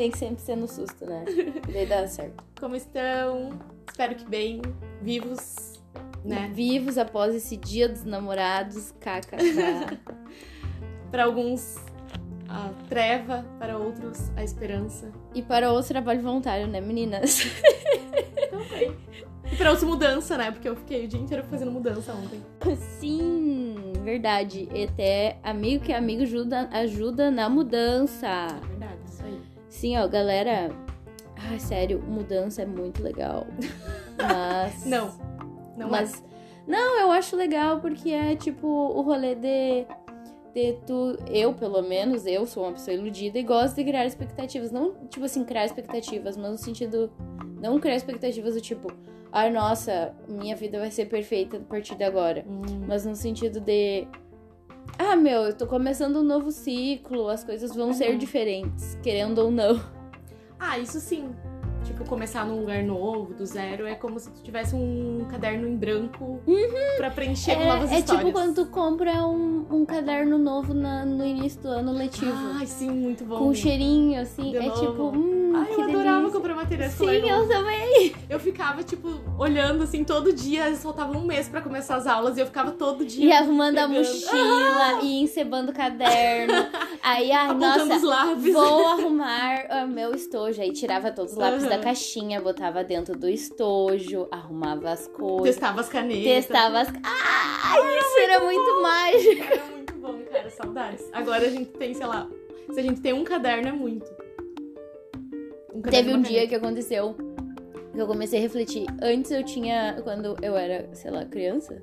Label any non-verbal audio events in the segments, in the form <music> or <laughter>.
tem que sempre ser no susto, né? Daí dá certo. <laughs> Como estão? Espero que bem, vivos, né? Vivos após esse dia dos namorados, kkk. Para <laughs> alguns, a treva, para outros, a esperança. e para outro trabalho voluntário, né, meninas? Também. E para outros, mudança, né? Porque eu fiquei o dia inteiro fazendo mudança ontem. Sim, verdade. E até amigo que é amigo ajuda, ajuda na mudança. Sim, ó, galera. Ai, sério, mudança é muito legal. Mas. <laughs> Não, não é. Mas. Não, eu acho legal porque é tipo o rolê de. De tu, eu, pelo menos, eu sou uma pessoa iludida e gosto de criar expectativas. Não, tipo assim, criar expectativas, mas no sentido. Não criar expectativas do tipo, ai, nossa, minha vida vai ser perfeita a partir de agora. Hum, Mas no sentido de. Ah, meu, eu tô começando um novo ciclo, as coisas vão ser Uhum. diferentes, querendo ou não. Ah, isso sim. Tipo, começar num lugar novo, do zero, é como se tu tivesse um caderno em branco pra preencher com novas É, é histórias. tipo quando tu compra um, um caderno novo na- no início do ano letivo. Ai, sim, muito bom. com um cheirinho, assim. De é novo. tipo, hum, Ai, que eu adorava delícia. comprar material Sim, escolar novo. eu também. Eu ficava, tipo, olhando assim todo dia, faltava um mês pra começar as aulas e eu ficava todo dia. E arrumando a pegando. mochila e encebando o caderno. <laughs> Aí, ai, apontando os nossa, vou arrumar o meu estojo. Aí tirava todos os lápis Aham. da caixinha, botava dentro do estojo, arrumava as coisas. Testava as canetas. Testava as. Ai, isso era muito mágico. Era muito bom, cara, saudades. Agora a gente tem, sei lá, se a gente tem um caderno é muito. Um caderno Teve um dia que aconteceu que eu comecei a refletir. Antes eu tinha, quando eu era, sei lá, criança,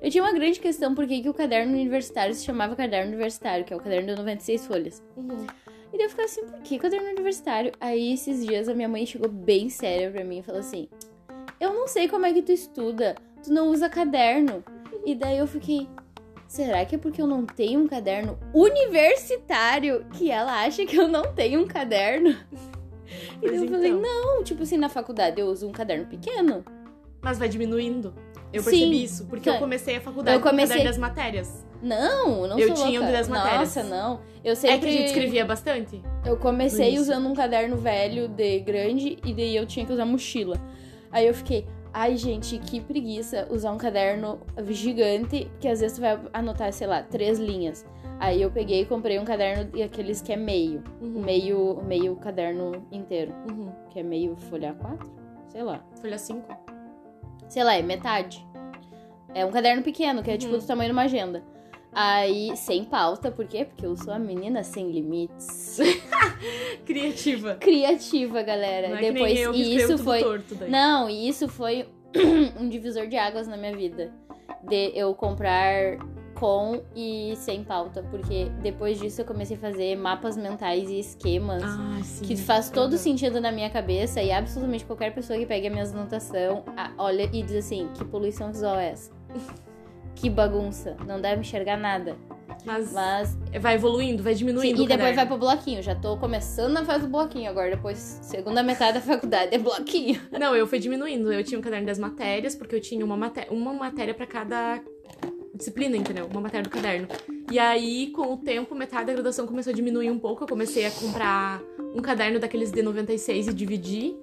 eu tinha uma grande questão por que o caderno universitário se chamava caderno universitário, que é o caderno de 96 folhas. Uhum. E daí eu ficava assim, por que caderno universitário? Aí esses dias a minha mãe chegou bem séria pra mim e falou assim: Eu não sei como é que tu estuda, tu não usa caderno. E daí eu fiquei. Será que é porque eu não tenho um caderno universitário que ela acha que eu não tenho um caderno? E daí eu falei, então. não, tipo assim, na faculdade eu uso um caderno pequeno. Mas vai diminuindo. Eu Sim. percebi isso, porque eu comecei a faculdade Eu comecei- com o caderno das matérias. Não, não Eu sou tinha um louca. das matérias. Nossa, não. Eu É sempre... que a gente escrevia bastante. Eu comecei usando um caderno velho de grande e daí eu tinha que usar mochila. Aí eu fiquei, ai gente, que preguiça usar um caderno gigante, que às vezes tu vai anotar, sei lá, três linhas. Aí eu peguei e comprei um caderno e aqueles que é meio, Uhum. meio, meio caderno inteiro, Uhum. que é meio folha 4, sei lá. Folha 5. sei lá, é metade. É um caderno pequeno, que é tipo Uhum. do tamanho de uma agenda. Aí, sem pauta, por quê? Porque eu sou a menina sem limites. <laughs> Criativa. Criativa, galera. Não é Depois, eu e isso foi. Não, e isso foi <clears throat> um divisor de águas na minha vida. De eu comprar com e sem pauta. Porque depois disso eu comecei a fazer mapas mentais e esquemas. Ah, sim. Que faz todo Uhum. sentido na minha cabeça e absolutamente qualquer pessoa que pegue a minha anotação a- olha e diz assim: que poluição visual é essa? <laughs> que bagunça, não deve enxergar nada. Mas, Mas. vai evoluindo, vai diminuindo e o depois vai pro bloquinho. Já tô começando na fase do bloquinho agora. Depois, segunda metade da faculdade é bloquinho. <laughs> Não, eu fui diminuindo. Eu tinha um caderno das matérias, porque eu tinha uma, maté uma matéria pra cada disciplina, entendeu? Uma matéria do caderno. E aí, com o tempo, metade da graduação começou a diminuir um pouco. Eu comecei a comprar um caderno daqueles de 96 e dividir,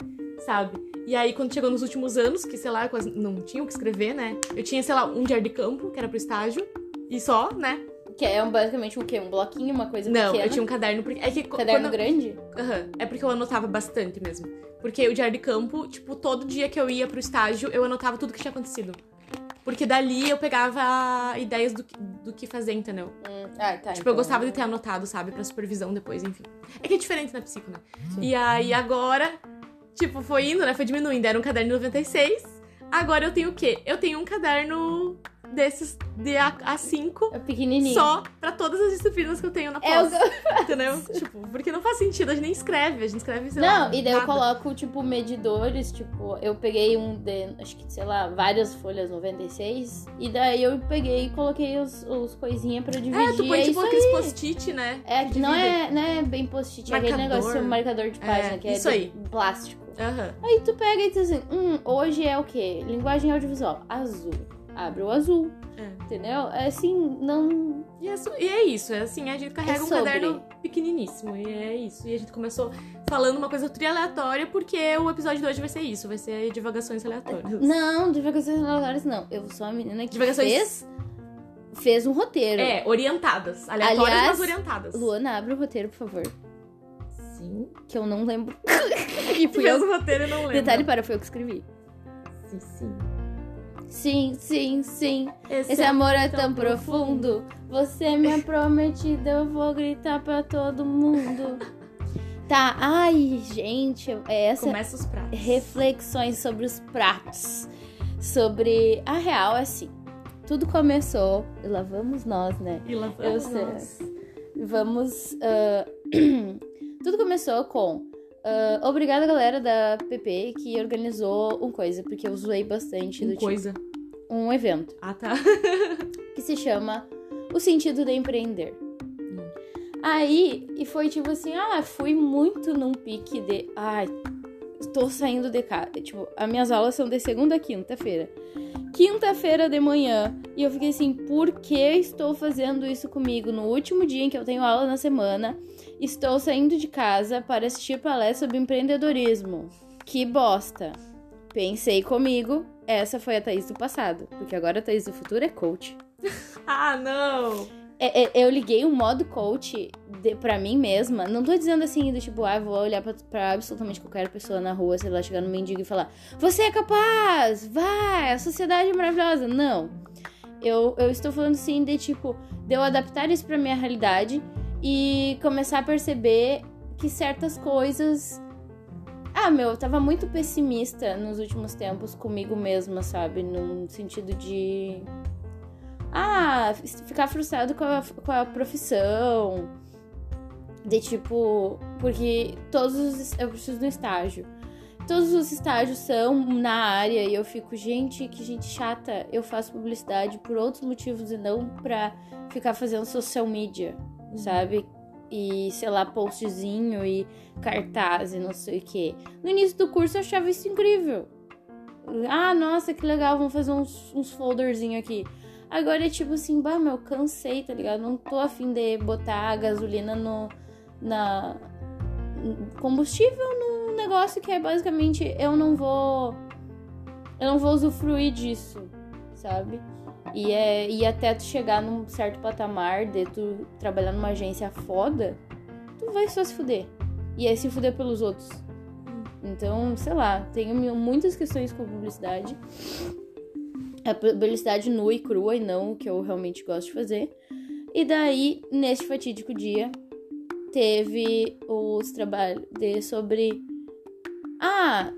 sabe? E aí, quando chegou nos últimos anos, que, sei lá, eu quase não tinha o que escrever, né? Eu tinha, sei lá, um diário de campo, que era pro estágio. E só, né? Que é um- basicamente o quê? Um bloquinho, uma coisa Não, pequena. eu tinha um caderno porque. É que caderno quando- grande? Aham, É porque eu anotava bastante mesmo. Porque o diário de campo, tipo, todo dia que eu ia pro estágio, eu anotava tudo que tinha acontecido. Porque dali eu pegava ideias do que, do que fazer, entendeu? Hum, Ah, tá. Tipo, eu então- gostava de ter anotado, sabe? Pra supervisão depois, enfim. É que é diferente na psico, né? E aí agora, tipo, foi indo, né? Foi diminuindo. Era um caderno de 96. Agora eu tenho o quê? Eu tenho um caderno desses de A- A5 É pequenininho. só pra todas as disciplinas que eu tenho na É pós. <laughs> Entendeu? tipo, porque não faz sentido, a gente nem escreve, a gente escreve, sei lá, Não, e daí eu nada. coloco, tipo, medidores, tipo, eu peguei um de, acho que, sei lá, várias folhas 96, e daí eu peguei e coloquei os, os coisinhas pra dividir. É, tu põe é tipo aqueles post-it, né? É, que não é, não é bem post-it, é aquele negócio, marcador de página, É, que é de aí. plástico. Aham. Aí tu pega e diz assim, hum, hoje é o quê? Linguagem audiovisual, azul. abre o azul. É. Entendeu? É assim, não. E é, e é isso, é assim, a gente carrega É um caderno pequeniníssimo, e é isso. E a gente começou falando uma coisa tri aleatória, porque o episódio de hoje vai ser isso, vai ser divagações aleatórias. <laughs> Não, divagações aleatórias não. Eu sou a menina que Divagações- fez, fez um roteiro. É, orientadas. Aleatórias, Aliás, mas orientadas. Luana, abre o roteiro, por favor. Sim. Que eu não lembro. <laughs> e fui Fez eu. o roteiro e não lembro. Detalhe para, foi eu que escrevi. Sim, sim. Sim, sim, sim. Esse amor é tão profundo. Você é minha prometida, eu vou gritar pra todo mundo. <laughs> Tá, ai, gente, é essa Começa os pratos. reflexões sobre os pratos. Sobre a real, assim. Tudo começou, e lá vamos nós, né? E lá Eu vamos sei. nós. Vamos. ah, <clears throat> Tudo começou com. ah, obrigada, galera da PP, que organizou um coisa, porque eu zoei bastante do Um tipo, coisa. um evento Ah, tá. <laughs> que se chama O Sentido de Empreender. Hum. Aí, e foi tipo assim, ah, fui muito num pique de, ai, estou saindo de casa. Tipo, as minhas aulas são de segunda a quinta-feira. Quinta-feira de manhã. E eu fiquei assim, por que estou fazendo isso comigo no último dia em que eu tenho aula na semana? Estou saindo de casa para assistir palestra sobre empreendedorismo. Que bosta. Pensei comigo, essa foi a Thaís do passado. Porque agora a Thaís do futuro é coach. <laughs> Ah, não. É, é, eu liguei um modo coach de, pra mim mesma. Não tô dizendo assim, do tipo, ah, vou olhar pra, pra absolutamente qualquer pessoa na rua, sei lá, chegar no mendigo e falar: Você é capaz! Vai! A sociedade é maravilhosa! Não. Eu, eu estou falando assim de tipo, de eu adaptar isso pra minha realidade e começar a perceber que certas coisas. Ah, meu, eu tava muito pessimista nos últimos tempos comigo mesma, sabe? No sentido de ah, ficar frustrado com a, com a profissão. De tipo, porque todos os. Eu preciso de um estágio. Todos os estágios são na área e eu fico, gente, que gente chata. Eu faço publicidade por outros motivos e não pra ficar fazendo social media, sabe? E, sei lá, postzinho e cartaz e não sei o que. No início do curso eu achava isso incrível. Ah, nossa, que legal, vamos fazer uns, uns aqui. Agora é tipo assim, bah, meu, cansei, tá ligado? Não tô afim de botar a gasolina no. na. combustível num negócio que é basicamente eu não vou. Eu não vou usufruir disso, sabe? E, é, e até tu chegar num certo patamar de tu trabalhar numa agência foda, tu vai só se fuder. E é se fuder pelos outros. Então, sei lá, tenho muitas questões com publicidade a publicidade nua e crua e não o que eu realmente gosto de fazer. E daí, neste fatídico dia, teve os trabalhos sobre. Ah!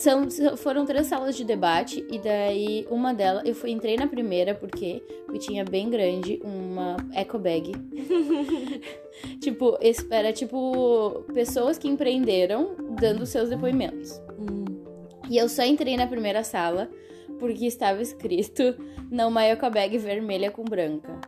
São, foram três salas de debate, e daí uma delas, eu fui, entrei na primeira porque eu tinha bem grande uma eco bag. <laughs> tipo, esse era tipo pessoas que empreenderam dando seus depoimentos. Hum. E eu só entrei na primeira sala porque estava escrito numa eco bag vermelha com branca.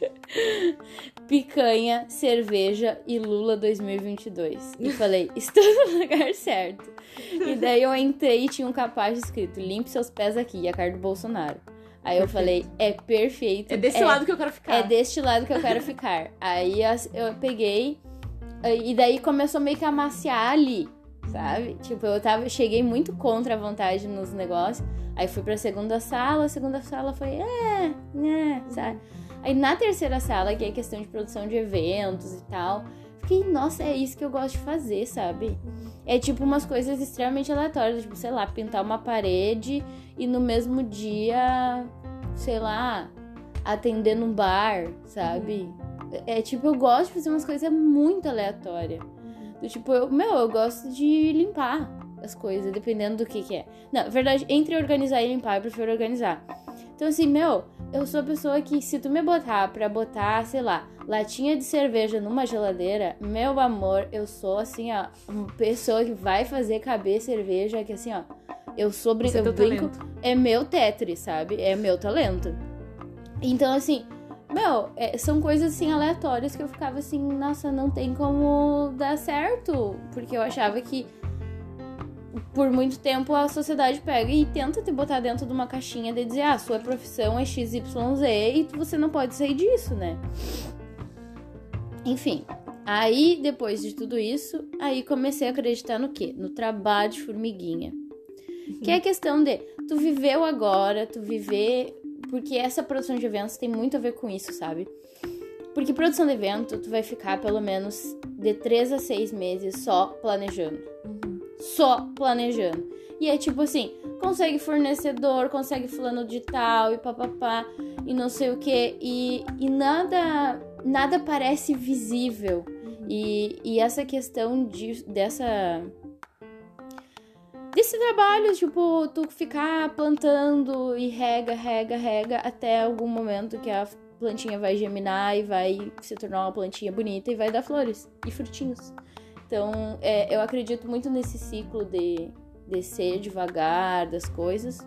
<laughs> Picanha, cerveja e Lula 2022. E falei, estou no lugar certo. E daí eu entrei e tinha um capaz escrito: limpe seus pés aqui, a cara do Bolsonaro. Aí eu Perfeito. falei, é perfeito. É desse lado que eu quero ficar. É deste lado que eu quero ficar. <laughs> Aí eu peguei. E daí começou meio que a amaciar ali, sabe? Tipo, eu tava, cheguei muito contra a vontade nos negócios. Aí fui pra segunda sala, a segunda sala foi, é, né, sabe? Aí na terceira sala, que é questão de produção de eventos e tal, fiquei, nossa, é isso que eu gosto de fazer, sabe? É tipo umas coisas extremamente aleatórias, tipo, sei lá, pintar uma parede e no mesmo dia, sei lá, atender num bar, sabe? É tipo, eu gosto de fazer umas coisas muito aleatórias. Do tipo, eu, meu, eu gosto de limpar as coisas, dependendo do que que é. Na verdade, entre organizar e limpar, eu prefiro organizar. Então, assim, meu, eu sou a pessoa que, se tu me botar pra botar, sei lá, latinha de cerveja numa geladeira, meu amor, eu sou, assim, ó, uma pessoa que vai fazer caber cerveja, que assim, ó, eu sou brin- é eu brinco, talento. é meu Tetris, sabe? É meu talento. Então, assim, meu, é, são coisas assim aleatórias que eu ficava assim, nossa, não tem como dar certo. Porque eu achava que. Por muito tempo a sociedade pega e tenta te botar dentro de uma caixinha de dizer, ah, sua profissão é XYZ e você não pode sair disso, né? Enfim, aí depois de tudo isso, aí comecei a acreditar no quê? No trabalho de formiguinha. Que é a questão de tu viveu agora, tu viver. Porque essa produção de eventos tem muito a ver com isso, sabe? Porque produção de evento, tu vai ficar pelo menos de 3 a 6 meses só planejando. Uhum. Só planejando. E é tipo assim, consegue fornecedor, consegue fulano de tal e papapá e não sei o que. E, e nada, nada parece visível. E, e essa questão de, dessa desse trabalho, tipo, tu ficar plantando e rega, rega, rega até algum momento que a plantinha vai germinar e vai se tornar uma plantinha bonita e vai dar flores e frutinhos. Então, é, eu acredito muito nesse ciclo de descer devagar das coisas.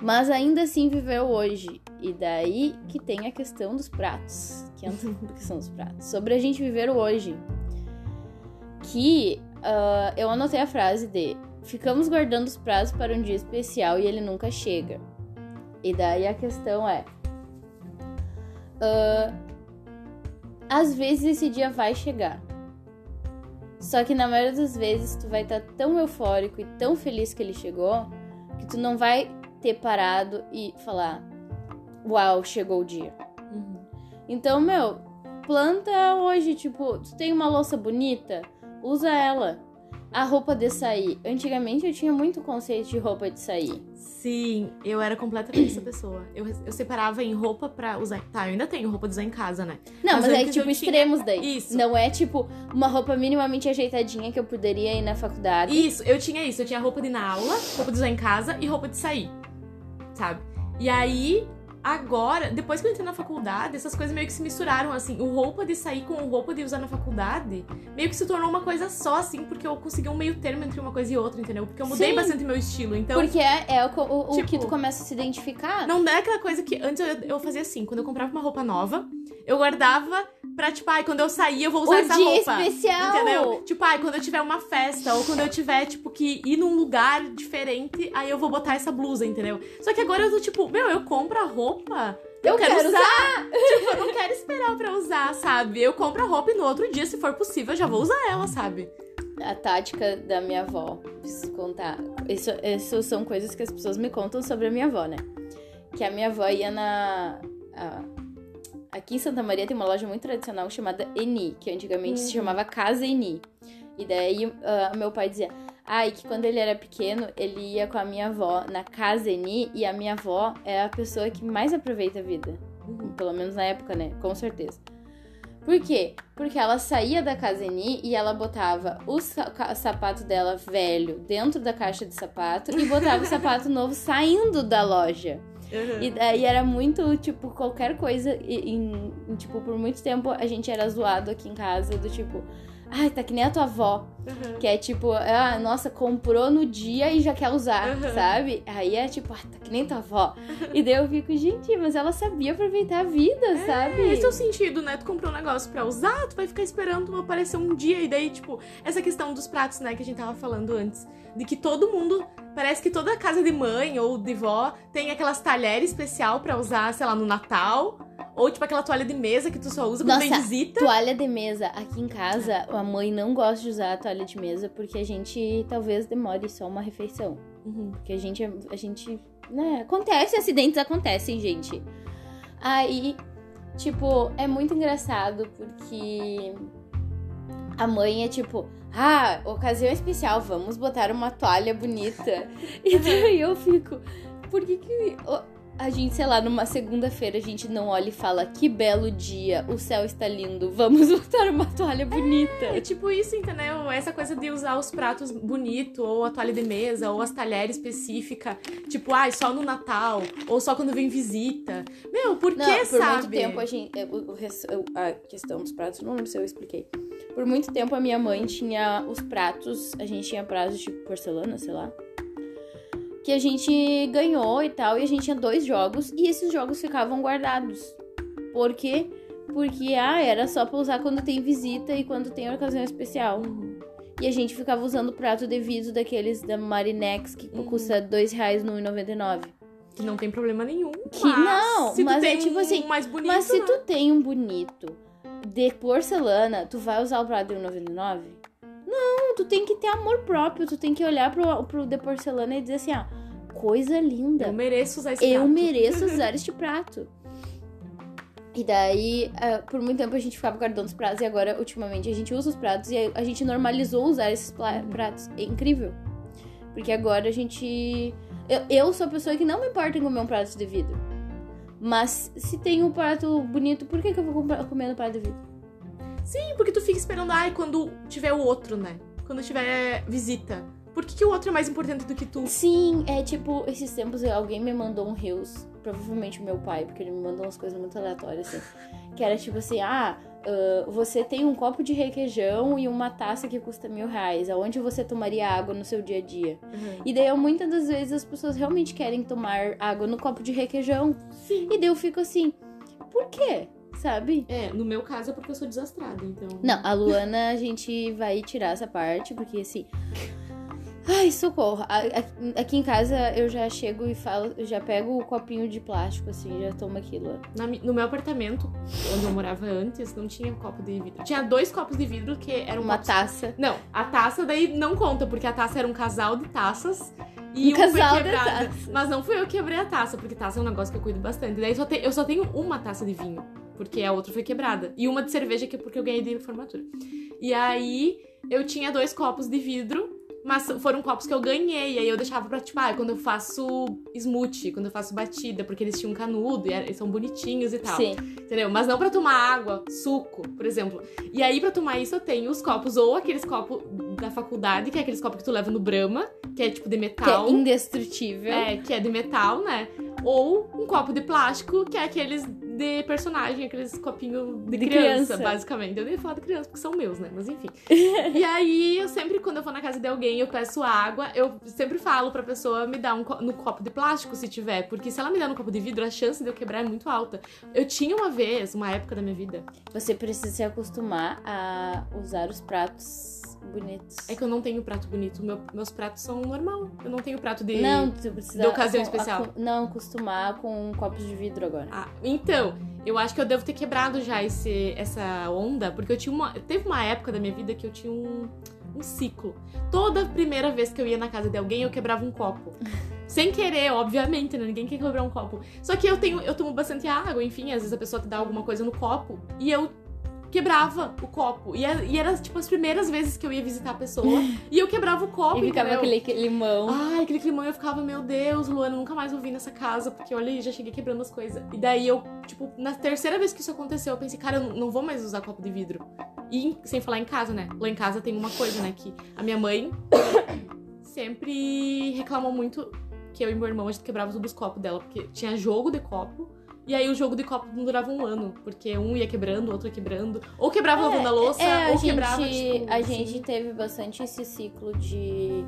Mas ainda assim viveu hoje. E daí que tem a questão dos pratos. Que <laughs> entra a questão dos pratos. Sobre a gente viver o hoje. Que uh, eu anotei a frase de ficamos guardando os pratos para um dia especial e ele nunca chega. E daí a questão é. Uh, às vezes esse dia vai chegar. Só que na maioria das vezes tu vai estar tão eufórico e tão feliz que ele chegou que tu não vai ter parado e falar: Uau, chegou o dia. Uhum. Então, meu, planta hoje, tipo, tu tem uma louça bonita, usa ela. A roupa de sair. Antigamente eu tinha muito conceito de roupa de sair. Sim, eu era completamente essa pessoa. Eu, eu separava em roupa pra usar. Tá, eu ainda tenho roupa de usar em casa, né? Não, mas, Mas é tipo eu tinha- extremos daí. Isso. Não é tipo uma roupa minimamente ajeitadinha que eu poderia ir na faculdade. Isso, eu tinha isso. Eu tinha roupa de ir na aula, roupa de usar em casa e roupa de sair. Sabe? E aí, agora, depois que eu entrei na faculdade, essas coisas meio que se misturaram, assim. O roupa de sair com o roupa de usar na faculdade meio que se tornou uma coisa só, assim, porque eu consegui um meio termo entre uma coisa e outra, entendeu? Porque eu mudei Sim. bastante meu estilo. Então, Porque é, é o, o- o Tipo, que tu começa a se identificar. Não é aquela coisa que antes eu, eu fazia assim, quando eu comprava uma roupa nova, eu guardava pra, tipo, ai, quando eu sair eu vou usar o essa dia roupa. especial. Entendeu? Tipo, ai, quando eu tiver uma festa, ou quando eu tiver, tipo, que ir num lugar diferente, aí eu vou botar essa blusa, entendeu? Só que agora eu tô, tipo, meu, eu compro a roupa. Que Eu quero tipo, eu não quero esperar pra usar, sabe? Eu compro a roupa e no outro dia, se for possível, eu já vou usar ela, sabe? A tática da minha avó, preciso contar. Isso, isso são coisas que as pessoas me contam sobre a minha avó, né? Que a minha avó ia na. a- aqui em Santa Maria tem uma loja muito tradicional chamada Eni, que antigamente se Uhum. chamava Casa Eni. E daí ah, meu pai dizia. Ai, que quando ele era pequeno, ele ia com a minha avó na Casa Eni e a minha avó é a pessoa que mais aproveita a vida. Pelo menos na época, né? Com certeza. Por quê? Porque ela saía da Caseni e ela botava o sapato dela velho dentro da caixa de sapato e botava o <laughs> sapato novo saindo da loja. Uhum. E daí era muito, tipo, qualquer coisa. e- em, tipo, por muito tempo a gente era zoado aqui em casa do tipo. Ai, tá que nem a tua avó. Uhum. Que é tipo, ah, nossa, comprou no dia e já quer usar, Uhum. sabe? Aí é tipo, ah, tá que nem tua avó. E daí eu fico, gente, mas ela sabia aproveitar a vida, sabe? Esse é o sentido, né? Tu comprou um negócio pra usar, tu vai ficar esperando aparecer um dia. E daí, tipo, essa questão dos pratos, né, que a gente tava falando antes. De que todo mundo. Parece que toda casa de mãe ou de vó tem aquelas talheres especial pra usar, sei lá, no Natal. Ou tipo aquela toalha de mesa que tu só usa quando vem Nossa, visita. Toalha de mesa. Aqui em casa, a mãe não gosta de usar a toalha de mesa porque a gente talvez demore só uma refeição. Uhum. Porque a gente, a gente, né, acontece, acidentes acontecem, gente. Aí, tipo, é muito engraçado porque a mãe é tipo, ah, ocasião especial, vamos botar uma toalha bonita. <laughs> E daí eu fico, por que que a gente, sei lá, numa segunda-feira a gente não olha e fala, que belo dia, o céu está lindo, vamos <laughs> botar uma toalha bonita. É tipo isso, entendeu? Essa coisa de usar os pratos bonito, ou a toalha de mesa, ou as talheres específica. Tipo, ai, só no Natal, ou só quando vem visita. Meu, por Não, que, por sabe? muito tempo a gente. é, A questão dos pratos, não lembro se eu expliquei. Por muito tempo a minha mãe tinha os pratos, a gente tinha pratos de porcelana, sei lá. Que a gente ganhou e tal, e a gente tinha dois jogos, e esses jogos ficavam guardados. Por quê? Porque, ah, era só pra usar quando tem visita e quando tem ocasião especial. Uhum. E a gente ficava usando prato de vidro daqueles da Marinex que custa R$ 2,00 no 1,99. Que não tem problema nenhum. Que mas não, se tu mas é tipo um assim, mais bonito, Mas se né? tu tem um bonito de porcelana, tu vai usar o prato de 1,99? Não, tu tem que ter amor próprio, tu tem que olhar pro, pro de porcelana e dizer assim, ah, coisa linda. Eu mereço usar esse eu prato. mereço <laughs> usar este prato. E daí, ah, por muito tempo a gente ficava guardando os pratos e agora, ultimamente, a gente usa os pratos e a- gente normalizou usar esses pratos. É incrível. Porque agora a gente. Eu, eu sou a pessoa que não me importa em comer um prato de vidro. Mas se tem um prato bonito, por que, que eu vou comer no prato de vidro? Sim, porque tu fica esperando, ai, quando tiver o outro, né? Quando tiver visita. Por que, que o outro é mais importante do que tu? Sim, é tipo, esses tempos alguém me mandou um Reels, provavelmente o meu pai, porque ele me mandou umas coisas muito aleatórias, assim. <laughs> Que era tipo assim, ah, ah, você tem um copo de requeijão e uma taça que custa mil reais. Aonde você tomaria água no seu dia a dia? Uhum. E daí, eu, muitas das vezes, as pessoas realmente querem tomar água no copo de requeijão. Sim. E daí eu fico assim, por quê? Sabe? É, no meu caso é porque eu sou desastrada, então. Não, a Luana, a gente vai tirar essa parte, porque assim. Ai, socorro. Aqui em casa eu já chego e falo, já pego o copinho de plástico, assim, já tomo aquilo. Na no meu apartamento, onde eu morava antes, não tinha copo de vidro. Tinha dois copos de vidro que eram Uma copos... taça. Não, a taça daí não conta, porque a taça era um casal de taças. E Um uma casal foi de quebrada. Mas não fui eu que quebrei a taça, porque taça é um negócio que eu cuido bastante. Daí só te- eu só tenho uma taça de vinho, porque a outra foi quebrada. E uma de cerveja, que é porque eu ganhei de formatura. E aí eu tinha dois copos de vidro. Mas foram copos que eu ganhei, e aí eu deixava pra, tipo, ah, quando eu faço smoothie, quando eu faço batida, porque eles tinham canudo e eles são bonitinhos e tal. Sim. Entendeu? Mas não pra tomar água, suco, por exemplo. E aí, pra tomar isso, eu tenho os copos, ou aqueles copos da faculdade, que é aqueles copos que tu leva no Brahma, que é tipo de Que é metal. indestrutível. É, que é de metal, né? Ou um copo de plástico, que é aqueles de personagem, aqueles copinhos de, De criança, criança. basicamente. Eu nem falar de criança, porque são meus, né? Mas enfim. <laughs> e aí, eu sempre, quando eu vou na casa de alguém, eu peço água, eu sempre falo pra pessoa me dar um co- no copo de plástico, se tiver. Porque se ela me der no copo de vidro, a chance de eu quebrar é muito alta. Eu tinha uma vez, uma época da minha vida, Você precisa se acostumar a usar os pratos bonitos. é que eu não tenho prato bonito. Meu- meus pratos são normal. Eu não tenho prato de. Não, tu precisa. de ocasião acu- especial. acu- não, acostumar com copos de vidro agora. Ah, então, eu acho que eu devo ter quebrado já esse, essa onda, porque eu tinha uma. Teve uma época da minha vida que eu tinha um, um ciclo. Toda primeira vez que eu ia na casa de alguém, eu quebrava um copo. <laughs> Sem querer, obviamente, né? Ninguém quer quebrar um copo. Só que eu tenho, eu tomo bastante água, enfim, às vezes a pessoa te dá alguma coisa no copo e eu quebrava o copo. E era, e era tipo as primeiras vezes que eu ia visitar a pessoa <laughs> e eu quebrava o copo. E ficava entendeu? aquele limão. Ai, aquele climão eu ficava, meu Deus, Luana, nunca mais vou vir nessa casa, porque olha já cheguei quebrando as coisas. E daí eu, tipo, na terceira vez que isso aconteceu, eu pensei, cara, eu não- vou mais usar copo de vidro. E em- sem falar em casa, né? Lá em casa tem uma coisa, né? Que a minha mãe <coughs> sempre reclamou muito que eu e meu irmão a gente quebrava todos os copos dela, porque tinha jogo de copo. E aí o jogo de copo não durava um ano, porque um ia quebrando, o outro ia quebrando. Ou quebrava lavando a louça, É, a ou gente, quebrava, tipo, a assim. gente teve bastante esse ciclo de.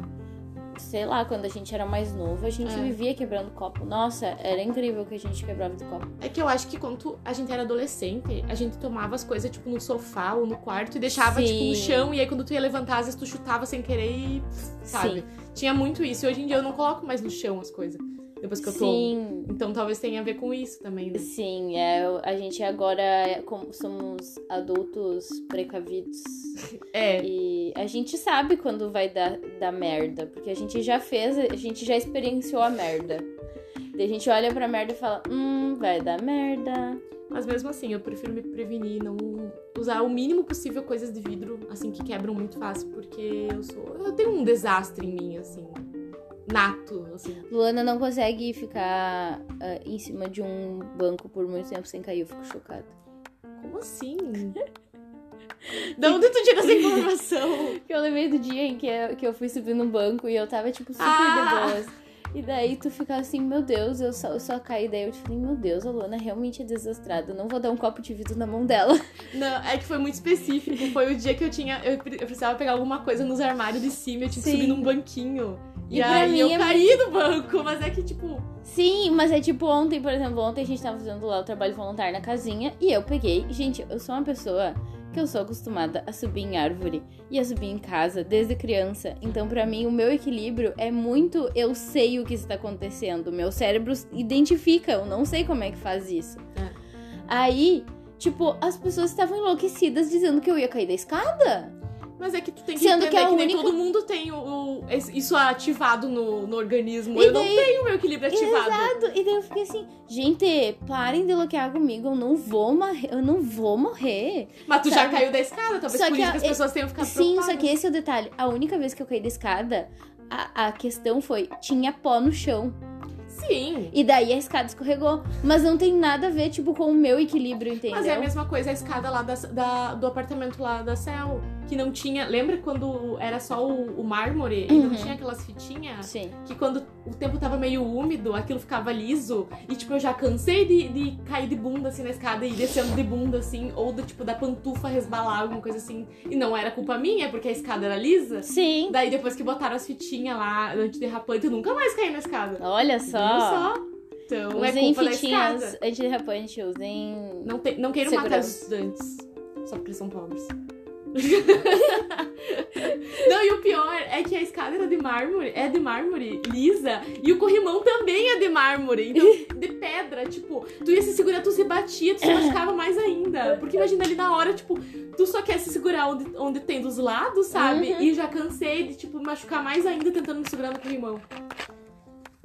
Sei lá, quando a gente era mais novo, a gente É. vivia quebrando copo. Nossa, era incrível que a gente quebrava de copo. É que eu acho que quando a gente era adolescente, a gente tomava as coisas, tipo, no sofá ou no quarto e deixava, Sim. tipo, no chão. E aí, quando tu ia levantar, às vezes tu chutava sem querer e. Sabe? Sim. Tinha muito isso. E hoje em dia eu não coloco mais no chão as coisas. Depois que eu tomo. Sim. Então talvez tenha a ver com isso também, né? Sim, é, a gente agora é como somos adultos precavidos. <laughs> É. E a gente sabe quando vai dar, dar merda, porque a gente já fez, a gente já experienciou a merda. Daí a gente olha pra merda e fala, hum, vai dar merda. Mas mesmo assim, eu prefiro me prevenir, não usar o mínimo possível coisas de vidro, assim, que quebram muito fácil, porque eu sou. Eu tenho um desastre em mim, assim. Nato, assim. Luana não consegue ficar ah, em cima de um banco por muito tempo sem cair, eu fico chocada. Como assim? <laughs> De onde tu tira essa informação? <laughs> Eu lembrei do dia em que eu, que eu fui subir num banco e eu tava, tipo, super Ah! de boas. E daí tu fica assim, meu Deus, eu só, eu só caí. Daí eu te falei, meu Deus, a Luana realmente é desastrada. Eu não vou dar um copo de vidro na mão dela. <laughs> Não, é que foi muito específico. Foi o dia que eu tinha. Eu, eu precisava pegar alguma coisa nos armários de cima, eu tive que subir num banquinho. E, E pra aí mim eu é caí do banco, mas é que, tipo. Sim, mas é tipo ontem, por exemplo, ontem a gente tava fazendo lá o trabalho voluntário na casinha e eu peguei. Gente, eu sou uma pessoa que eu sou acostumada a subir em árvore e a subir em casa desde criança. Então, pra mim, o meu equilíbrio é muito eu sei o que está acontecendo. Meu cérebro identifica, eu não sei como é que faz isso. É. Aí, tipo, as pessoas estavam enlouquecidas dizendo que eu ia cair da escada. Mas é que tu tem que Sendo entender que a que, nem única- todo mundo tem o, o- isso ativado no, no organismo. E eu daí- não tenho o meu equilíbrio ativado. Exato. E daí eu fiquei assim, gente, parem de bloquear comigo, eu não vou morrer, eu não vou morrer. Mas tu já Sabe? caiu da escada, talvez Só por que isso a- que as pessoas tenham ficado Sim, preocupadas. só que esse é o detalhe. A única vez que eu caí da escada, a, a questão foi, tinha pó no chão. Sim. E daí a escada escorregou. Mas não tem nada a ver, tipo, com o meu equilíbrio, entendeu? Mas é a mesma coisa a escada lá da, da- do apartamento lá da Cel. Que não tinha. Lembra quando era só o, o mármore e não Uhum. tinha aquelas fitinhas? Sim. Que quando o tempo tava meio úmido, aquilo ficava liso. E, tipo, eu já cansei de, de cair de bunda, assim, na escada e descendo de bunda, assim. Ou, do, tipo, da pantufa resbalar, alguma coisa assim. E não era culpa minha, porque a escada era lisa. Sim. Daí, depois que botaram as fitinhas lá, antiderrapante, eu nunca mais caí na escada. Olha só. só? Então, é Usem culpa da fitinhas antiderrapante, usem. Não, te, não queiram matar os Segurança. estudantes. Só porque eles são pobres. <laughs> não, e o pior é que a escada era de mármore, é de mármore, lisa, e o corrimão também é de mármore, então de pedra, tipo, tu ia se segurar, tu se batia, tu se machucava mais ainda. Porque imagina ali na hora, tipo, tu só quer se segurar onde, onde tem dos lados, sabe? Uhum. E já cansei de, tipo, machucar mais ainda tentando me segurar no corrimão.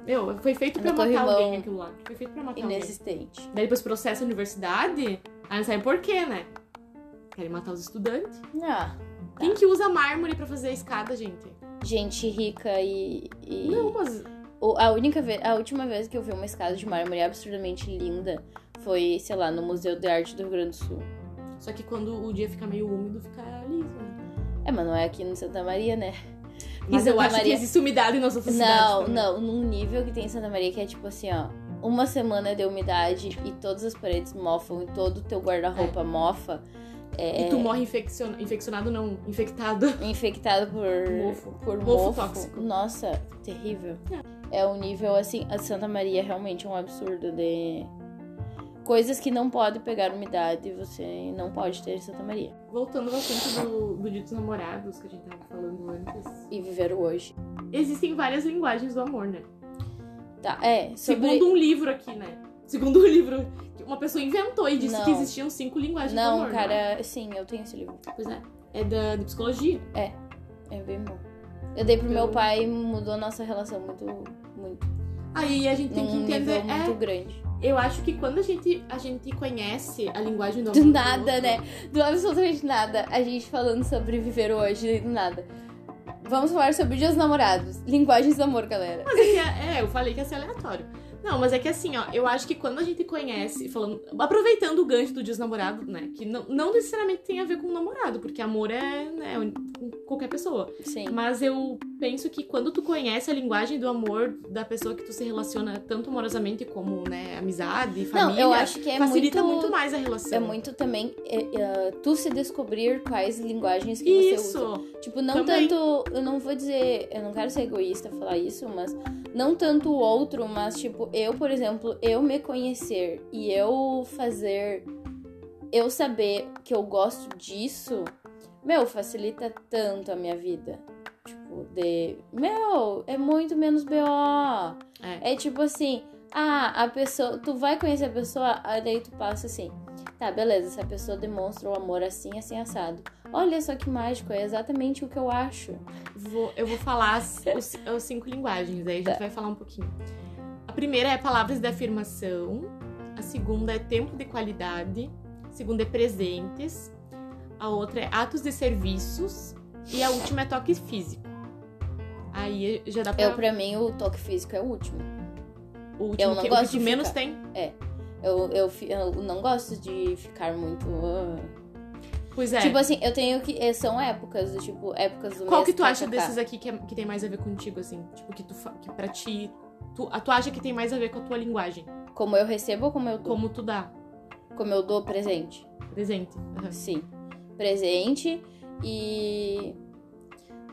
Meu, foi feito pra No matar alguém aquilo lá. Foi feito pra matar alguém. Inexistente. Daí depois processa a universidade, aí não sabe por quê, né? Querem matar os estudantes. Ah, Quem que usa mármore pra fazer a escada, gente? gente rica e. e- Não, mas. O- A única vez, a última vez que eu vi uma escada de mármore absurdamente linda foi, sei lá, no Museu de Arte do Rio Grande do Sul. Só que quando o dia fica meio úmido, fica liso. né? É, mas não é aqui no Santa Maria, né? Mas Em eu Santa acho que Maria- existe umidade nas outras cidades. Não, não, num nível que tem em Santa Maria que é tipo assim, ó. Uma semana de umidade e todas as paredes mofam e todo o teu guarda-roupa mofa. É, E tu morre infeccion... infeccionado, não, infectado. <laughs> infectado por Mofo. por Mofo mofo. tóxico. Nossa, terrível. É um nível assim, a Santa Maria é realmente um absurdo de coisas que não pode pegar umidade, você não pode ter em Santa Maria Voltando ao assunto do, do Dia dos Namorados, que a gente tava falando antes. e viver hoje. Existem várias linguagens do amor, né? Tá, é, sobre Segundo um livro aqui, né? Segundo <laughs> um livro uma pessoa inventou e disse Não. que existiam cinco linguagens do Não, amor. cara, sim, eu tenho esse livro. Pois é. É da, de psicologia. É bem bom. Eu dei pro meu Então- pai e mudou a nossa relação muito, muito. Aí a gente tem que entender. nível muito É, grande. eu acho que quando a gente, a gente conhece a linguagem do Do amor. nada, outro- né? Do absolutamente nada. A gente falando sobre viver hoje, do nada. Vamos falar sobre dias namorados. Linguagens do amor, galera. Mas é é, é, eu falei que ia ser aleatório. Não, mas é que assim, ó, eu acho que quando a gente conhece, falando, aproveitando o gancho do Namorados, né, que não, não necessariamente tem a ver com namorado, porque amor é, né, com qualquer pessoa. Sim. Mas eu penso que quando tu conhece a linguagem do amor da pessoa que tu se relaciona tanto amorosamente como, né, amizade, família, Não, eu acho que é facilita muito- muito, mais a relação. É muito também é, é, tu se descobrir quais linguagens que você usa. Isso. Tipo, não Também. tanto. Eu não vou dizer. Eu não quero ser egoísta falar isso, mas. Não tanto o outro, mas, tipo, eu, por exemplo, eu me conhecer e eu fazer. Eu saber que eu gosto disso. Meu, facilita tanto a minha vida. Tipo, de. Meu, é muito menos BO. É. É tipo assim, ah, a pessoa, tu vai conhecer a pessoa, aí daí tu passa assim, tá, beleza, essa pessoa demonstra o amor assim, assim, assado. Olha só que mágico, é exatamente o que eu acho. Vou- eu vou falar as, os, cinco linguagens, aí a gente vai falar um pouquinho. Primeira é palavras de afirmação, a segunda é tempo de qualidade, a segunda é presentes, a outra é atos de serviços e a última é toque físico. Aí já dá pra. Eu, pra mim, o toque físico é o último. o último eu não que, o gosto que tu de menos ficar. tem. Eu, eu, fi- eu não gosto de ficar muito. ah. Pois é. Tipo assim, eu tenho que. eh, São épocas, tipo, épocas do Qual que tu acha desses aqui que, é- que tem mais a ver contigo, assim? Tipo, que, tu, que pra ti. Tu, a- tu acha que tem mais a ver com a tua linguagem? Como eu recebo ou como eu dou? Como tu dá Como eu dou presente. presente. Aham. Sim. Presente e.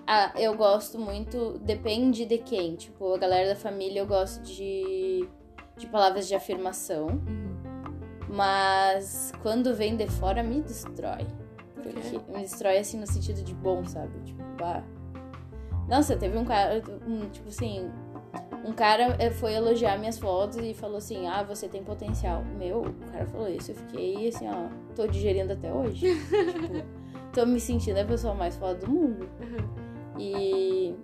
Ah, eu gosto muito. Depende de quem. Tipo, a galera da família eu gosto de. de palavras de afirmação. Uhum. Mas quando vem de fora, me destrói. Porque me destrói assim no sentido de bom, sabe? Tipo, bah. Nossa, teve um cara, um, tipo assim, um cara eh, foi elogiar minhas fotos e falou assim: Ah, você tem potencial. Meu, o cara falou isso. Eu fiquei assim, ó, tô digerindo até hoje. <laughs> tipo, tô me sentindo a pessoa mais foda do mundo. Uhum. E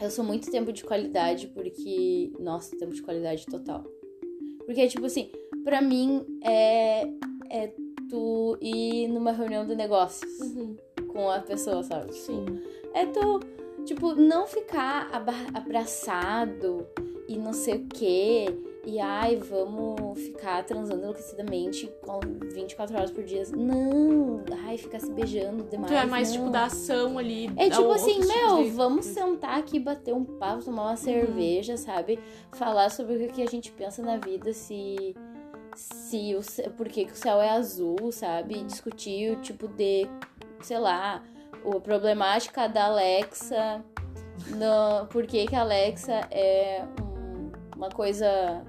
eu sou muito tempo de qualidade porque. Nossa, tempo de qualidade total. Porque, tipo assim, pra mim é, é tu ir numa reunião de negócios Uhum. com a pessoa, sabe? Sim. É tu, tipo, não ficar abraçado e não sei o quê. E ai, vamos ficar transando enlouquecidamente com 24 horas por dia. Não, ai, ficar se beijando demais. Tu é mais, não. tipo, da ação ali. É tipo assim, meu, de- vamos sentar aqui, bater um papo, tomar Uhum. uma cerveja, sabe? Falar sobre o que a gente pensa na vida, se. Se o por que, que o céu é azul, sabe? Discutir o tipo de. Sei lá, a problemática da Alexa. No, por que, que a Alexa é um- uma coisa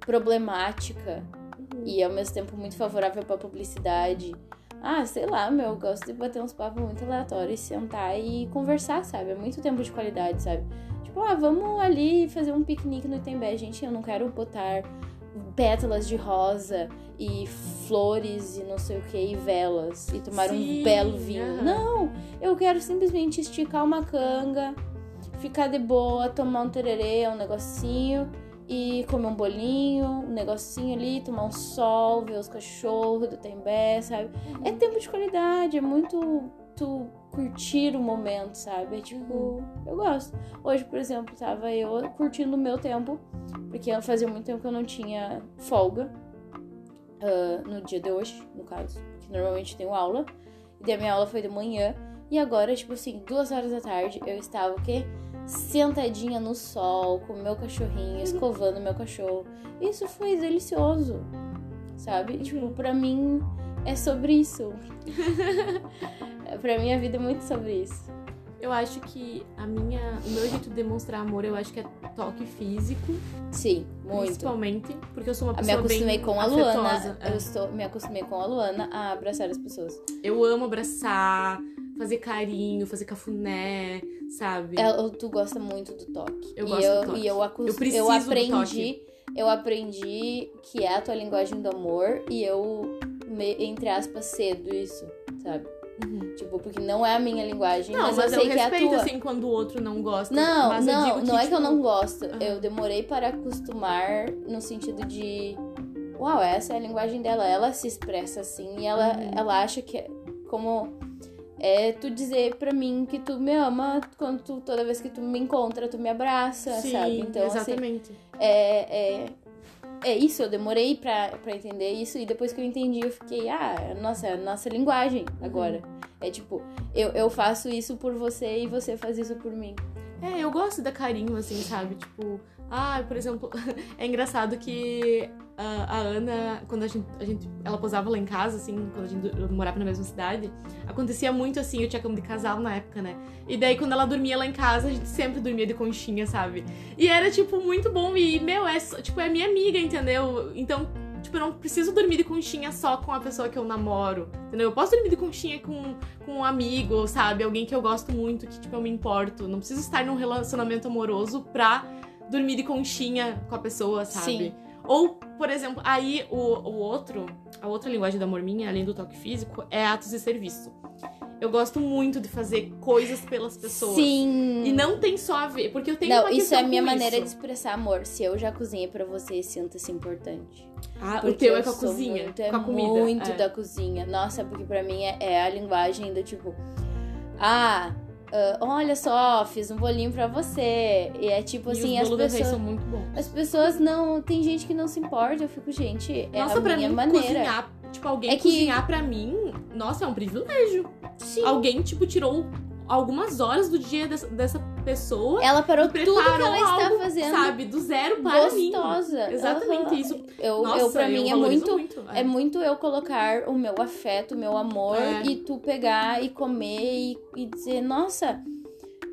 problemática Uhum. e ao mesmo tempo muito favorável pra publicidade. Ah, sei lá, meu, eu gosto de bater uns papos muito aleatórios, sentar e conversar, sabe? É muito tempo de qualidade, sabe? Tipo, ah, vamos ali fazer um piquenique no Itembé. Gente, eu não quero botar pétalas de rosa e flores e não sei o que, e velas, e tomar Sim, um belo vinho. Não, eu quero simplesmente esticar uma canga, ficar de boa, tomar um tererê, um negocinho e comer um bolinho, um negocinho ali, tomar um sol, ver os cachorros do Tembé, sabe? É tempo de qualidade, é muito tu curtir o momento, sabe? É tipo, eu gosto. Hoje, por exemplo, tava eu curtindo o meu tempo, porque fazia muito tempo que eu não tinha folga ah, no dia de hoje, no caso, porque normalmente tenho aula, e daí a minha aula foi de manhã, e agora, tipo assim, duas horas da tarde, eu estava o quê? Sentadinha no sol, com meu cachorrinho, escovando meu cachorro. Isso foi delicioso, sabe? Tipo, pra mim é sobre isso. <laughs> pra mim a vida é muito sobre isso. Eu acho que a minha, o meu jeito de demonstrar amor, eu acho que é toque físico, Sim, muito. principalmente, porque eu sou uma Eu me pessoa acostumei bem com a afetosa. Luana. é. Eu estou, me acostumei com a Luana a abraçar as pessoas. Eu amo abraçar, fazer carinho, fazer cafuné, sabe? Ela- tu gosta muito do toque. Eu e gosto eu, do toque. E eu, acos- Eu preciso eu do aprendi. Eu aprendi que é a tua linguagem do amor e eu, entre aspas, cedo isso, sabe? Uhum. Tipo, porque não é a minha linguagem, Não, mas, mas, eu sei que é a respeito, tua. assim, quando o outro não gosta. Não, mas eu não, digo não é que eu tipo, não gosto. Aham. Eu demorei para acostumar no sentido de. Uau, essa é a linguagem dela. Ela se expressa assim e ela, Uhum. ela acha que é como. É tu dizer pra mim que tu me ama quando tu, toda vez que tu me encontra, tu me abraça, Sim, sabe? Então, assim, exatamente. é, é, é isso, eu demorei pra, pra entender isso e depois que eu entendi, eu fiquei, ah, nossa, é nossa linguagem agora. É tipo, eu, eu faço isso por você e você faz isso por mim. É, eu gosto da carinho, assim, sabe? Tipo, ah, por exemplo, <laughs> é engraçado que a, Ana, quando a gente, a gente. Ela posava lá em casa, assim, quando a gente morava na mesma cidade, acontecia muito assim, eu tinha cama de casal na época, né? E daí, quando ela dormia lá em casa, a gente sempre dormia de conchinha, sabe? E era, tipo, muito bom. E, meu, é, tipo, é minha amiga, entendeu? Então, tipo, eu não preciso dormir de conchinha só com a pessoa que eu namoro, entendeu? Eu posso dormir de conchinha com, com um amigo, sabe? Alguém que eu gosto muito, que, tipo, eu me importo. Não preciso estar num relacionamento amoroso pra dormir de conchinha com a pessoa, sabe? Sim. Ou, por exemplo, aí o, o outro, a outra linguagem do amor minha, além do toque físico, é atos de serviço. Eu gosto muito de fazer coisas pelas pessoas. Sim. E não tem só a ver, porque eu tenho Não, isso é a minha maneira de isso. expressar amor. Se eu já cozinhei pra você, sinta-se importante. Ah, o Porque teu eu é com a cozinha, muito, é com a comida. muito é. da cozinha. Nossa, porque pra mim é, é a linguagem do tipo... Ah, ah, olha só, fiz um bolinho pra você. E é tipo E assim, as pessoas... são muito bons. As pessoas não... Tem gente que não se importa. Eu fico, gente, é Nossa, a pra minha mim, maneira. cozinhar, tipo, alguém É que- cozinhar pra mim, nossa, é um privilégio. Sim. Alguém, tipo, tirou algumas horas do dia dessa, dessa pessoa Ela parou tudo que ela está algo, fazendo sabe, do zero para mim. gostosa. Exatamente Aham. isso. Eu, Nossa, eu, pra mim, é valorizo muito... É muito eu colocar o meu afeto, o meu amor É. e tu pegar e comer e, e dizer, nossa,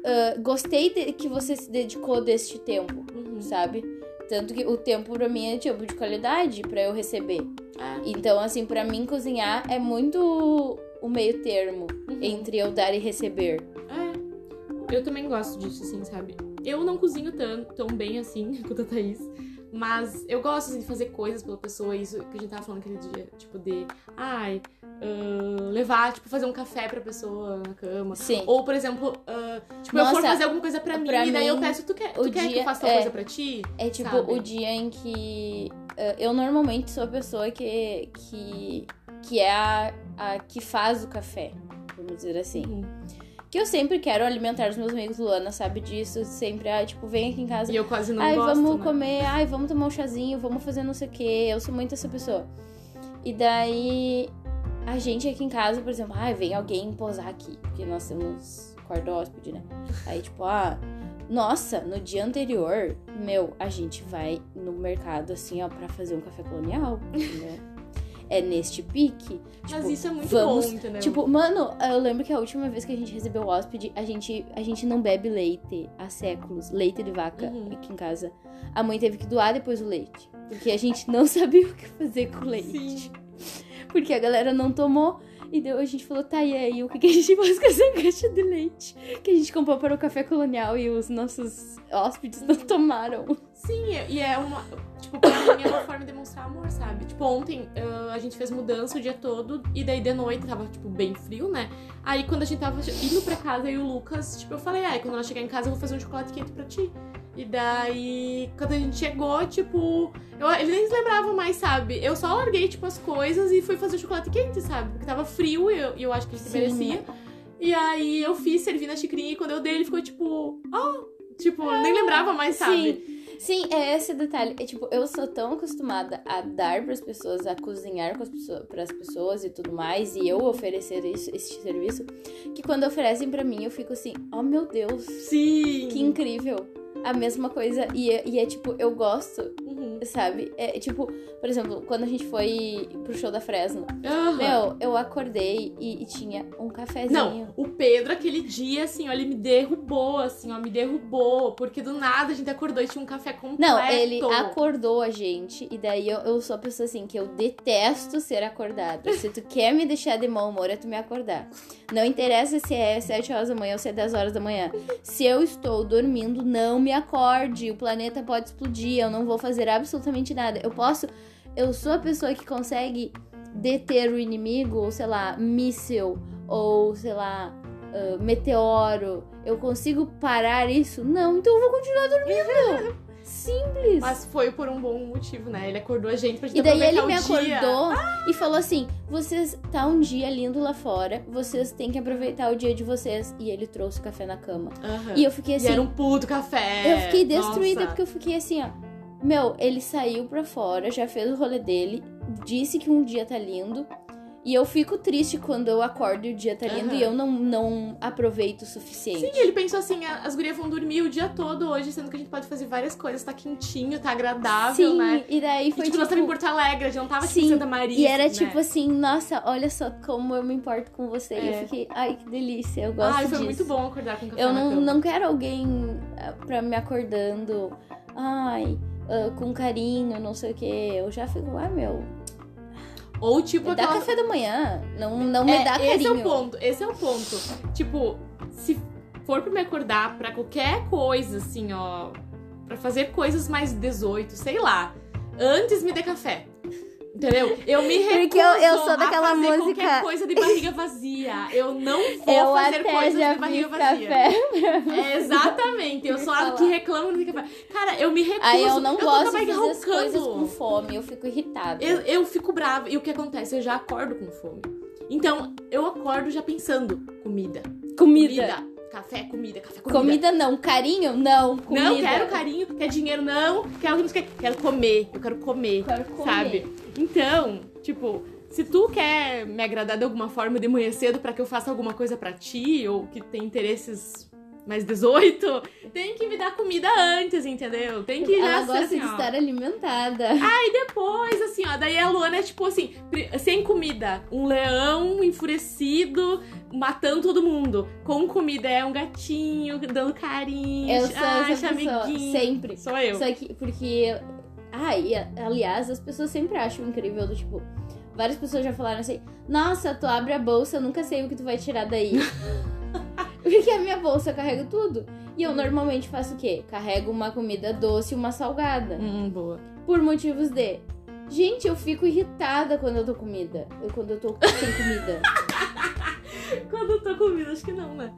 ah, gostei de- que você se dedicou deste tempo, Uhum. sabe? Tanto que o tempo pra mim é tempo de qualidade pra eu receber. É. Então, assim, pra mim cozinhar é muito o meio termo Uhum. entre eu dar e receber. É. Eu também gosto disso, assim, sabe? Eu não cozinho tão, tão bem assim <laughs> quanto a Thaís. Mas eu gosto assim, de fazer coisas pela pessoa, isso que a gente tava falando aquele dia, tipo, de ai, ah, levar, tipo, fazer um café pra pessoa na cama. Sim. Ou, por exemplo, ah, tipo, eu for Nossa, fazer alguma coisa pra mim, pra e daí eu mim, peço, tu quer, tu quer que dia- eu faça tal é. coisa pra ti? É tipo Sabe? o dia em que eh, eu normalmente sou a pessoa que que, que é a, a que faz o café, vamos dizer assim. Uhum. Que eu sempre quero alimentar os meus amigos, Luana sabe disso, sempre, ah, tipo, vem aqui em casa. E eu quase não ai, gosto, vamos né? comer, ai, vamos tomar um chazinho, vamos fazer não sei o quê. Eu sou muito essa pessoa. E daí a gente aqui em casa, por exemplo, ai, vem alguém posar aqui, porque nós temos quarto hóspede, né? Aí, tipo, ah, nossa, no dia anterior, meu, a gente vai no mercado assim, ó, pra fazer um café colonial, <laughs> entendeu? É neste pique. Mas Tipo, isso é muito vamos- bom, entendeu? Tipo, mano, eu lembro que a última vez que a gente recebeu hóspede, a gente, a gente não bebe leite há séculos, leite de vaca Uhum. aqui em casa. A mãe teve que doar depois o leite, porque a gente não <laughs> sabia o que fazer com o leite. Sim. Porque a galera não tomou. E daí a gente falou, tá, e aí, o que, que a gente <laughs> faz com essa caixa de leite? Que a gente comprou para o café colonial e os nossos hóspedes não tomaram. Sim, e é uma. Tipo, pra mim é uma <coughs> forma de demonstrar amor, sabe? Tipo, ontem ah, a gente fez mudança o dia todo e daí de noite tava, tipo, bem frio, né? Aí quando a gente tava indo pra casa e o Lucas, tipo, eu falei, ai, quando ela chegar em casa eu vou fazer um chocolate quente pra ti. E daí, quando a gente chegou, tipo, eu, ele nem se lembrava mais, sabe? Eu só larguei, tipo, as coisas e fui fazer o chocolate quente, sabe? Porque tava frio e eu, e eu acho que a gente Sim. merecia. E aí eu fiz, servi na xicrinha e quando eu dei, ele ficou tipo, oh, tipo, nem lembrava mais, sabe? Sim, é esse detalhe. É tipo, eu sou tão acostumada a dar pras pessoas, a cozinhar com as pessoas, pras pessoas e tudo mais, e eu oferecer isso, esse serviço, que quando oferecem pra mim, eu fico assim, oh meu Deus, Sim. que incrível. A mesma coisa, e é, e é tipo, eu gosto, Uhum. sabe? É tipo, por exemplo, quando a gente foi pro show da Fresno, Aham. meu, eu acordei e, e tinha um cafezinho. Não, o Pedro, aquele dia, assim, ó, ele me derrubou, assim, ó, me derrubou. Porque do nada a gente acordou e tinha um café completo. Não, ele acordou a gente, e daí eu, eu sou a pessoa assim que eu detesto ser acordada. Se tu quer me deixar de mau humor, é tu me acordar. Não interessa se é 7 horas da manhã ou se é 10 horas da manhã. Se eu estou dormindo, não me acorde. O planeta pode explodir, eu não vou fazer absolutamente nada. Eu posso. Eu sou a pessoa que consegue deter o inimigo, ou sei lá, míssil, ou sei lá, ah, meteoro. Eu consigo parar isso? Não, então eu vou continuar dormindo. <laughs> Simples. Mas foi por um bom motivo, né? Ele acordou a gente pra gente E daí ele me acordou e falou assim: vocês tá um dia lindo lá fora, vocês têm que aproveitar o dia de vocês. E ele trouxe o café na cama. Aham. E eu fiquei E assim, era um puto café. eu fiquei destruída Nossa. porque eu fiquei assim, ó. Meu, ele saiu pra fora, já fez o rolê dele, disse que um dia tá lindo. E eu fico triste quando eu acordo e o dia tá lindo Aham. e eu não, não aproveito o suficiente. Sim, ele pensou assim, "Ah, as gurias vão dormir o dia todo hoje, sendo que a gente pode fazer várias coisas, tá quentinho, tá agradável, Sim, né? e daí E, foi tipo, nós tava em Porto Alegre, a gente não tava tipo, em Sim, Santa Maria. E era né? tipo assim, nossa, olha só como eu me importo com você. E eu É. fiquei, ai, que delícia, eu gosto Ai, foi disso. muito bom acordar com café Eu não, não quero alguém ah, pra me acordando, ai, ah, com carinho, não sei o que. Eu já fico, ah, meu, Ou tipo me dá aquela... café da manhã, não, não me É, dá carinho. Esse é o ponto, esse é o ponto. Tipo, se for pra me acordar pra qualquer coisa, assim, ó, pra fazer coisas mais 18, sei lá, antes me dê café. Entendeu? Eu me recuso Porque eu- eu sou daquela música- qualquer coisa de barriga <laughs> vazia. Eu não vou Eu fazer coisas de barriga vazia. É, exatamente. Eu sou a que reclama de café. Cara, eu me recuso. Aí eu não tô gosto de fazer as coisas com fome, eu fico irritada. Eu, eu fico brava. E o que acontece? Eu já acordo com fome. Então, eu acordo já pensando: comida. Comida. Café, comida, café, comida. Comida não, carinho não, comida. Não quero carinho, quer dinheiro, não. Quero, não sei o quê. quero comer. Eu quero comer. Quero comer. Sabe? Então, tipo, se tu quer me agradar de alguma forma de manhã cedo pra que eu faça alguma coisa pra ti, ou que tem interesses mais 18, tem que me dar comida antes, entendeu? Tem que Ela gosta assim, de ó. estar alimentada. Aí depois, assim, ó, daí a Luana é tipo assim, sem comida, um leão enfurecido matando todo mundo. Com comida é um gatinho dando carinho, Eu sou ai, essa pessoa, amiguinho. sempre. Sou eu. Só que, porque. Ah, e aliás, as pessoas sempre acham incrível do tipo. várias pessoas já falaram assim: Nossa, tu abre a bolsa, eu nunca sei o que tu vai tirar daí. <laughs> <laughs> Porque a minha bolsa eu carrego tudo. E eu normalmente faço o quê? Carrego uma comida doce e uma salgada. Hum, boa. Por motivos de. Gente, eu fico irritada quando eu tô comida. Eu, quando eu tô sem comida. <laughs> Quando eu tô comida, acho que não, né?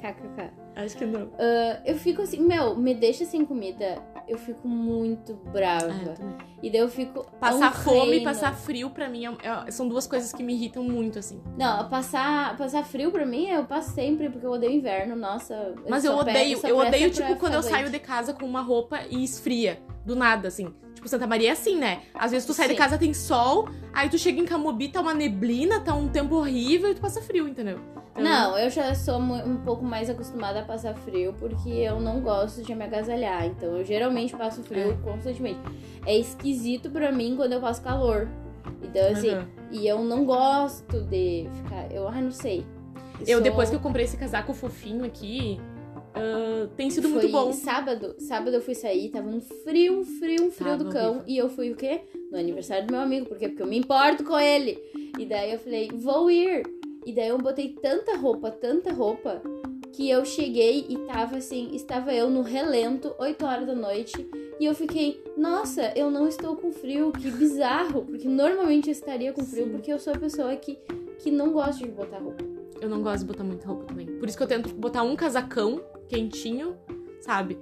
KKK. Acho que não. Ah, eu fico assim, meu, me deixa sem comida. Eu fico muito brava. Ah, eu e daí eu fico. Passar fome e passar frio, pra mim, é- é- são duas coisas que me irritam muito, assim. Não, passar, passar frio pra mim, eu passo sempre, porque eu odeio inverno, nossa. Mas eu pe- odeio, eu odeio, tipo, quando eu saio de casa com uma roupa e esfria. Do nada, assim. Tipo, Santa Maria é assim, né? Às vezes tu sai de Sim. casa, tem sol, aí tu chega em Camobi, tá uma neblina, tá um tempo horrível e tu passa frio, entendeu? Então, Não, eu já sou um pouco mais acostumada a passar frio porque eu não gosto de me agasalhar. Então eu geralmente passo frio É. constantemente. É esquisito pra mim quando eu passo calor. Então, assim, Aham. e eu não gosto de ficar. Eu, ai, não sei. Eu, Sou- depois que eu comprei esse casaco fofinho aqui, ah, tem sido muito Foi bom. Sábado, sábado eu fui sair, tava um frio, um frio, um frio Tava do cão. horrível. E eu fui o quê? No aniversário do meu amigo. Por quê? Porque eu me importo com ele. E daí eu falei, vou ir. E daí eu botei tanta roupa, tanta roupa, que eu cheguei e tava assim, estava eu no relento, 8 horas da noite. E eu fiquei, nossa, eu não estou com frio, que bizarro. Porque normalmente eu estaria com frio, Sim. porque eu sou a pessoa que, que não gosta de botar roupa. Eu não gosto de botar muita roupa também. Por isso que eu tento botar um casacão quentinho, sabe?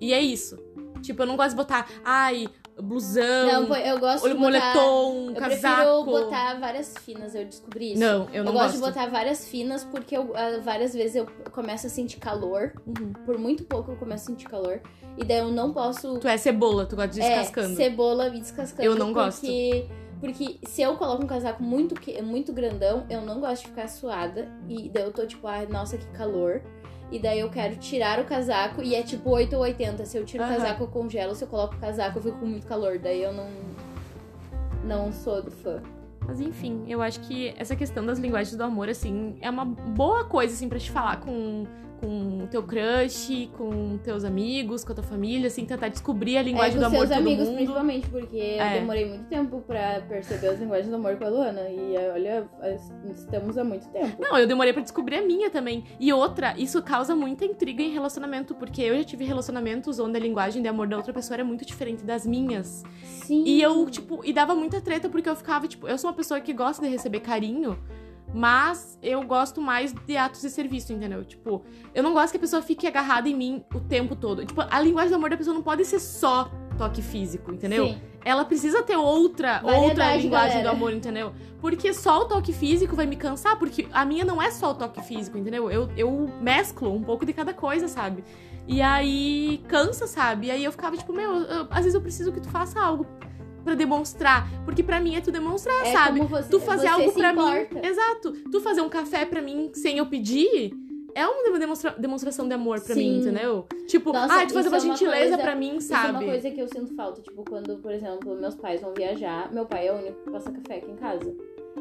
E é isso. Tipo, eu não gosto de botar, ai, blusão, Não, eu gosto olho de botar... moletom, Eu casaco. prefiro botar várias finas, eu descobri isso. Não, eu não gosto, gosto. de botar várias finas porque eu, ah, várias vezes eu começo a sentir calor. Uhum. Por muito pouco eu começo a sentir calor. E daí eu não posso. Tu é cebola, tu gosta de é, descascando. cebola me descascando. Eu não gosto. porque, Porque se eu coloco um casaco muito, muito grandão, eu não gosto de ficar suada. E daí eu tô tipo, ai, nossa, que calor. E daí eu quero tirar o casaco e é tipo 8 ou 80. Se eu tiro Aham. o casaco, eu congelo. Se eu coloco o casaco, eu fico com muito calor. Daí eu não. Não sou do fã. Mas enfim, eu acho que essa questão das linguagens do amor, assim, é uma boa coisa, assim, pra te falar com com o teu crush, com teus amigos, com a tua família, assim, tentar descobrir a linguagem é, do com amor seus de todo amigos, mundo. principalmente, porque É. eu demorei muito tempo pra perceber as linguagens do amor com a Luana. E olha, as- estamos há muito tempo. Não, eu demorei pra descobrir a minha também. E outra, isso causa muita intriga em relacionamento, porque eu já tive relacionamentos onde a linguagem de amor da outra pessoa era muito diferente das minhas. Sim. E eu, tipo, e dava muita treta porque eu ficava, tipo, eu sou uma pessoa que gosta de receber carinho, mas eu gosto mais de atos de serviço, entendeu? Tipo, eu não gosto que a pessoa fique agarrada em mim o tempo todo. Tipo, a linguagem do amor da pessoa não pode ser só toque físico, entendeu? Sim. Ela precisa ter outra, Variedade, outra linguagem galera. do amor, entendeu? Porque só o toque físico vai me cansar, porque a minha não é só o toque físico, entendeu? Eu, eu mesclo um pouco de cada coisa, sabe? E aí cansa, sabe? E aí eu ficava tipo, meu, eu- às vezes eu preciso que tu faça algo pra demonstrar, porque pra mim é tu demonstrar, É sabe? como você, Tu fazer algo importa. mim. Exato. Tu fazer um café pra mim sem eu pedir. É uma demonstra- demonstração de amor pra mim, entendeu? Tipo, Nossa, ah, tu fazer é uma gentileza coisa- pra mim, Isso é uma sabe? coisa que eu sinto falta. Tipo, quando, por exemplo, meus pais vão viajar, meu pai é o único que passa café aqui em casa.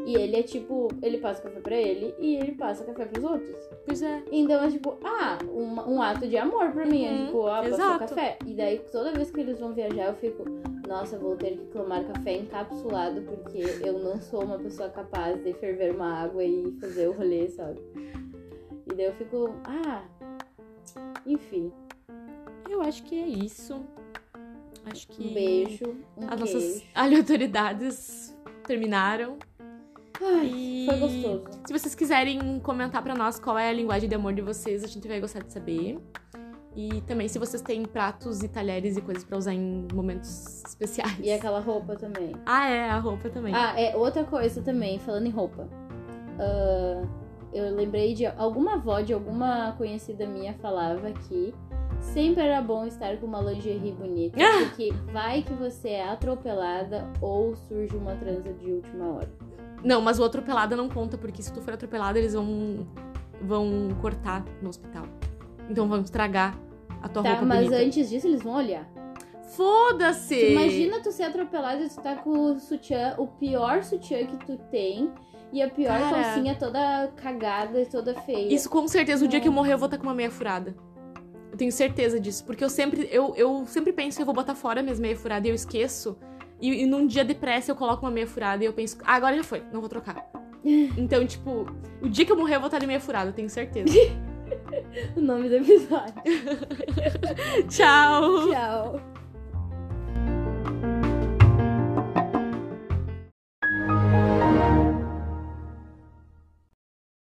E ele é tipo, ele passa café pra ele e ele passa café pros outros. Pois é. Então é tipo, ah, um, um ato de amor pra mim. É Uhum, tipo, ah, passou café. E daí toda vez que eles vão viajar, eu fico, nossa, vou ter que tomar café encapsulado, porque eu não sou uma pessoa capaz de ferver uma água e fazer o rolê, sabe? E daí eu fico, ah, enfim, Eu acho que é isso. Acho que um beijo, um as queijo. nossas <laughs> aleatoriedades terminaram. Ai, E foi gostoso. Se vocês quiserem comentar pra nós qual é a linguagem de amor de vocês, a gente vai gostar de saber. E também se vocês têm pratos e talheres e coisas pra usar em momentos especiais. E aquela roupa também. Ah, é, a roupa também. Ah, é outra coisa também, falando em roupa. Ah, eu lembrei de alguma avó de alguma conhecida minha falava que sempre era bom estar com uma lingerie bonita, Ah! porque vai que você é atropelada ou surge uma transa de última hora. Não, mas o atropelada não conta, porque se tu for atropelada, eles vão, vão cortar no hospital. Então vão estragar a tua Tá, roupa mas bonita. antes disso eles vão olhar. Foda-se! Tu imagina tu ser atropelada e tu tá com o sutiã, o pior sutiã que tu tem, e a pior Cara. calcinha toda cagada e toda feia. Isso com certeza, o dia que eu morrer, eu vou estar com uma meia furada. Eu tenho certeza disso. Porque eu sempre, eu, eu sempre penso que eu vou botar fora minhas meia furadas e eu esqueço. E, e num dia de pressa eu coloco uma meia furada e eu penso, ah, agora já foi, não vou trocar. <laughs> Então, tipo, o dia que eu morrer eu vou estar de meia furada, eu tenho certeza. <laughs> <laughs> O nome do episódio. <laughs> Tchau! Tchau.